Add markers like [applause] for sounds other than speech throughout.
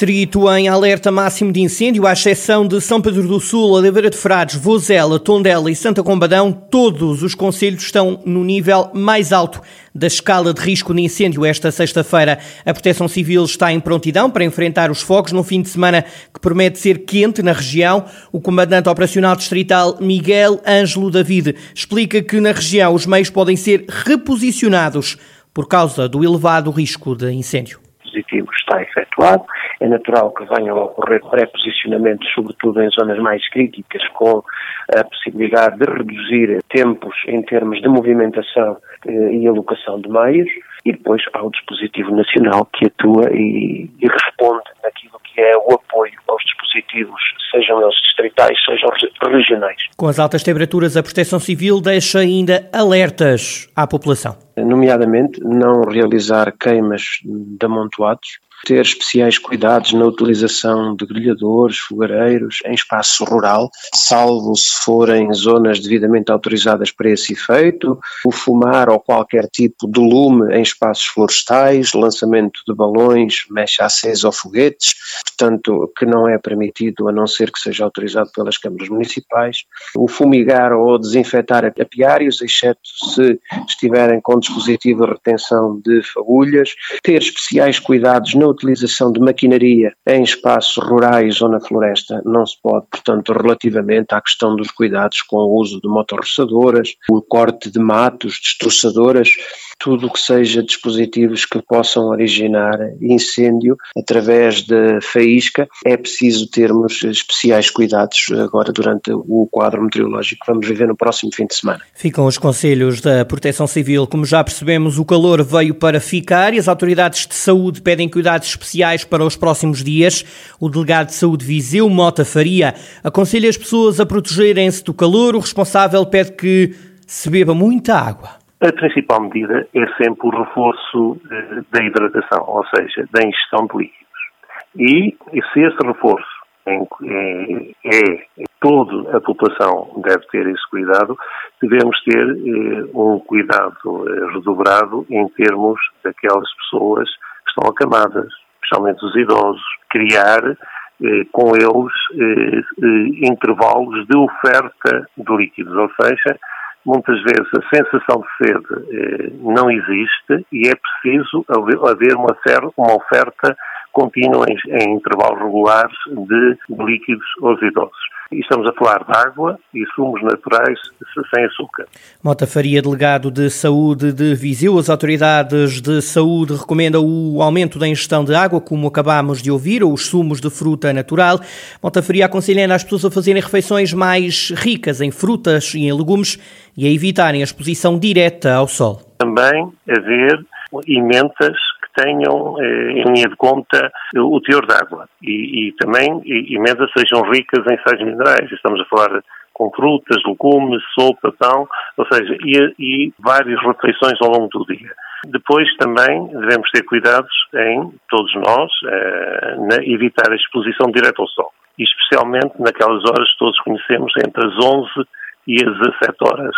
Distrito em alerta máximo de incêndio, à exceção de São Pedro do Sul, Oliveira de Frades, Vozela, Tondela e Santa Combadão, todos os conselhos estão no nível mais alto da escala de risco de incêndio esta sexta-feira. A Proteção Civil está em prontidão para enfrentar os fogos num fim de semana que promete ser quente na região. O comandante operacional distrital Miguel Ângelo David explica que na região os meios podem ser reposicionados por causa do elevado risco de incêndio positivo efetuado. É natural que venham a ocorrer pré-posicionamentos, sobretudo em zonas mais críticas, com a possibilidade de reduzir tempos em termos de movimentação eh, e alocação de meios. E depois há o dispositivo nacional que atua e, e responde naquilo que é o apoio aos dispositivos, sejam eles distritais, sejam regionais. Com as altas temperaturas, a Proteção Civil deixa ainda alertas à população. Nomeadamente, não realizar queimas de amontoados, ter especiais cuidados na utilização de grelhadores, fogareiros em espaço rural, salvo se forem zonas devidamente autorizadas para esse efeito, o fumar ou qualquer tipo de lume em espaços florestais, lançamento de balões, mecha acesa ou foguetes, portanto, que não é permitido a não ser que seja autorizado pelas câmaras municipais, o fumigar ou desinfetar apiários, exceto se estiverem com dispositivo de retenção de fagulhas, ter especiais cuidados na utilização de maquinaria em espaços rurais ou na floresta não se pode, portanto, relativamente à questão dos cuidados com o uso de motorroçadoras, o corte de matos, destroçadoras, tudo o que seja dispositivos que possam originar incêndio através de faísca, é preciso termos especiais cuidados agora durante o quadro meteorológico que vamos viver no próximo fim de semana. Ficam os conselhos da Proteção Civil. Como já percebemos, o calor veio para ficar e as autoridades de saúde pedem cuidados especiais para os próximos dias. O delegado de saúde Viseu, Mota Faria, aconselha as pessoas a protegerem-se do calor. O responsável pede que se beba muita água. A principal medida é sempre o reforço eh, da hidratação, ou seja, da ingestão de líquidos. E, se esse reforço é, é, toda a população deve ter esse cuidado, devemos ter eh, um cuidado eh, redobrado em termos daquelas pessoas que estão acamadas, especialmente os idosos, criar eh, com eles eh, eh, intervalos de oferta de líquidos, ou seja, muitas vezes a sensação de sede eh, não existe e é preciso haver uma, uma oferta contínua em, em intervalos regulares de, de líquidos aos idosos. E estamos a falar de água e sumos naturais sem açúcar. Mota Faria, delegado de saúde de Viseu, as autoridades de saúde recomendam o aumento da ingestão de água, como acabámos de ouvir, ou os sumos de fruta natural. Mota Faria aconselha as pessoas a fazerem refeições mais ricas em frutas e em legumes e a evitarem a exposição direta ao sol. Também haver tenham eh, em linha de conta o teor de água e, e também emendas sejam ricas em sais minerais. Estamos a falar com frutas, legumes, sopa, pão, ou seja, e, e várias refeições ao longo do dia. Depois também devemos ter cuidados em, todos nós, eh, na, evitar a exposição direta ao sol. E especialmente naquelas horas que todos conhecemos, entre as 11 e as 17 horas.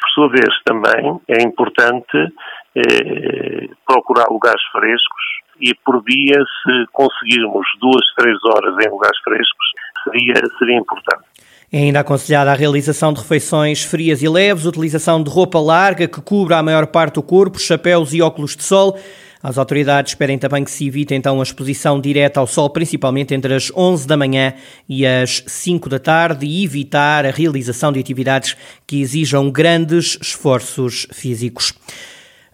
Por sua vez, também é importante eh, procurar lugares frescos e por dia, se conseguirmos duas, três horas em lugares frescos, seria, seria importante. É ainda aconselhada a realização de refeições frias e leves, utilização de roupa larga que cubra a maior parte do corpo, chapéus e óculos de sol. As autoridades pedem também que se evite então a exposição direta ao sol, principalmente entre as 11 da manhã e as 5 da tarde, e evitar a realização de atividades que exijam grandes esforços físicos.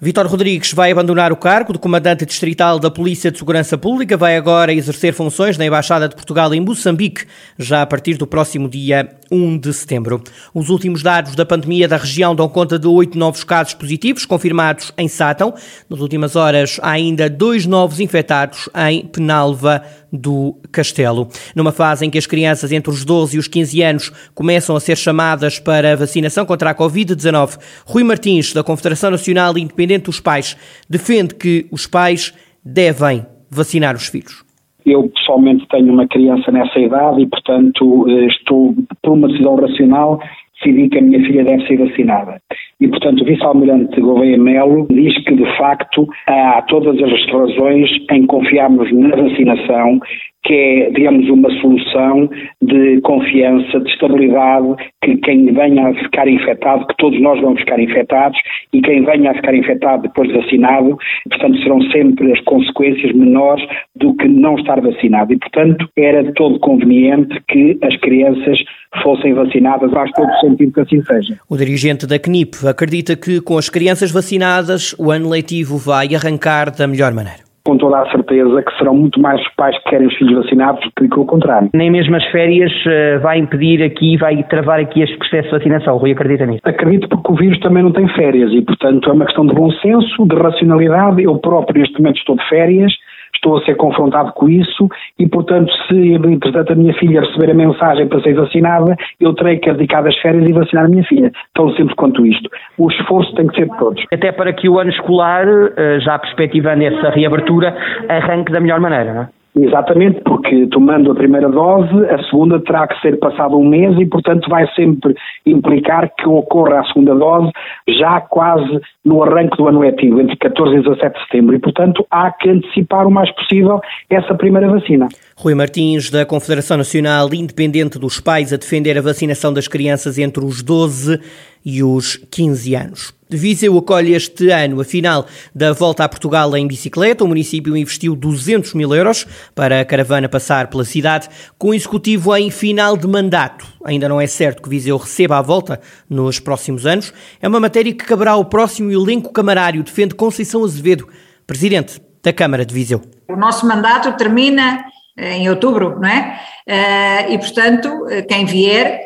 Vítor Rodrigues vai abandonar o cargo de comandante distrital da Polícia de Segurança Pública, vai agora exercer funções na Embaixada de Portugal em Moçambique, já a partir do próximo dia 1 de setembro. Os últimos dados da pandemia da região dão conta de oito novos casos positivos confirmados em Sátão. Nas últimas horas, há ainda dois novos infectados em Penalva do Castelo. Numa fase em que as crianças entre os 12 e os 15 anos começam a ser chamadas para a vacinação contra a Covid-19, Rui Martins, da Confederação Nacional Independente dos Pais, defende que os pais devem vacinar os filhos. Eu pessoalmente tenho uma criança nessa idade e, portanto, eh, estou, por uma decisão racional, decidi que a minha filha deve ser vacinada. e, portanto, o vice-almirante Gouveia Melo diz que, de facto, há todas as razões em confiarmos na vacinação que é, digamos, uma solução de confiança, de estabilidade, que quem venha a ficar infectado, que todos nós vamos ficar infectados, e quem venha a ficar infectado depois de vacinado, portanto, serão sempre as consequências menores do que não estar vacinado. E, portanto, era todo conveniente que as crianças fossem vacinadas, faz todo sentido que assim seja. O dirigente da CNIP acredita que com as crianças vacinadas o ano letivo vai arrancar da melhor maneira com toda a certeza que serão muito mais os pais que querem os filhos vacinados do que o contrário. Nem mesmo as férias uh, vai impedir aqui, vai travar aqui este processo de vacinação. Rui acredita nisso? Acredito porque o vírus também não tem férias e, portanto, é uma questão de bom senso, de racionalidade. Eu próprio, neste momento, estou de férias estou a ser confrontado com isso e, portanto, se, entretanto, a minha filha receber a mensagem para ser vacinada, eu terei que dedicar as férias e vacinar a minha filha. Tão simples quanto isto. O esforço tem que ser de todos. Até para que o ano escolar, eh, já perspectivando essa reabertura, arranque da melhor maneira, não é? Exatamente, porque tomando a primeira dose, a segunda terá que ser passado um mês e, portanto, vai sempre implicar que ocorra a segunda dose já quase no arranque do ano letivo, entre 14 e 17 de setembro. E, portanto, há que antecipar o mais possível essa primeira vacina. Rui Martins, da Confederação Nacional Independente dos Pais, a defender a vacinação das crianças entre os 12 e os 15 anos. Viseu acolhe este ano a final da Volta a Portugal em bicicleta. O município investiu 200 mil euros para a caravana passar pela cidade, com o executivo em final de mandato. Ainda não é certo que Viseu receba a volta nos próximos anos. É uma matéria que caberá ao próximo elenco camarário, defende Conceição Azevedo, presidente da Câmara de Viseu. O nosso mandato termina em outubro, não é? Eh, e, portanto, eh, quem vier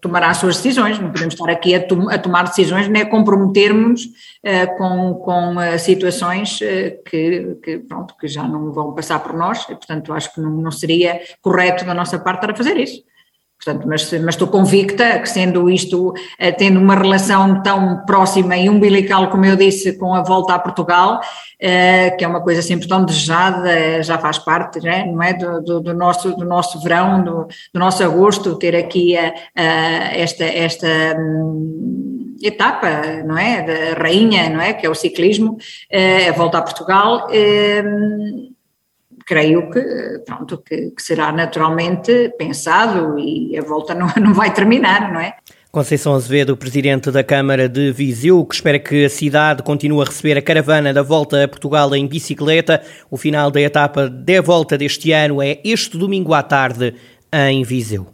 tomará as suas decisões, não podemos estar aqui a, to a tomar decisões nem a comprometermos com, com situações que, que, pronto, que já não vão passar por nós, e, portanto, acho que não, não seria correto da nossa parte para fazer isso. Portanto, mas, mas, estou convicta que sendo isto, eh, tendo uma relação tão próxima e umbilical, como eu disse, com a volta a Portugal, eh, que é uma coisa sempre tão desejada, já faz parte, né, não é, do, do, do nosso, do nosso verão, do, do, nosso agosto, ter aqui a, a, esta, esta hum, etapa, não é, da rainha, não é, que é o ciclismo, eh, a volta a Portugal, creio que, pronto, que, que, será naturalmente pensado e a volta não, [laughs] não vai terminar, não é? Conceição Azevedo, presidente da Câmara de Viseu, que espera que a cidade continue a receber a caravana da volta a Portugal em bicicleta. O final da etapa da volta deste ano é este domingo à tarde em Viseu.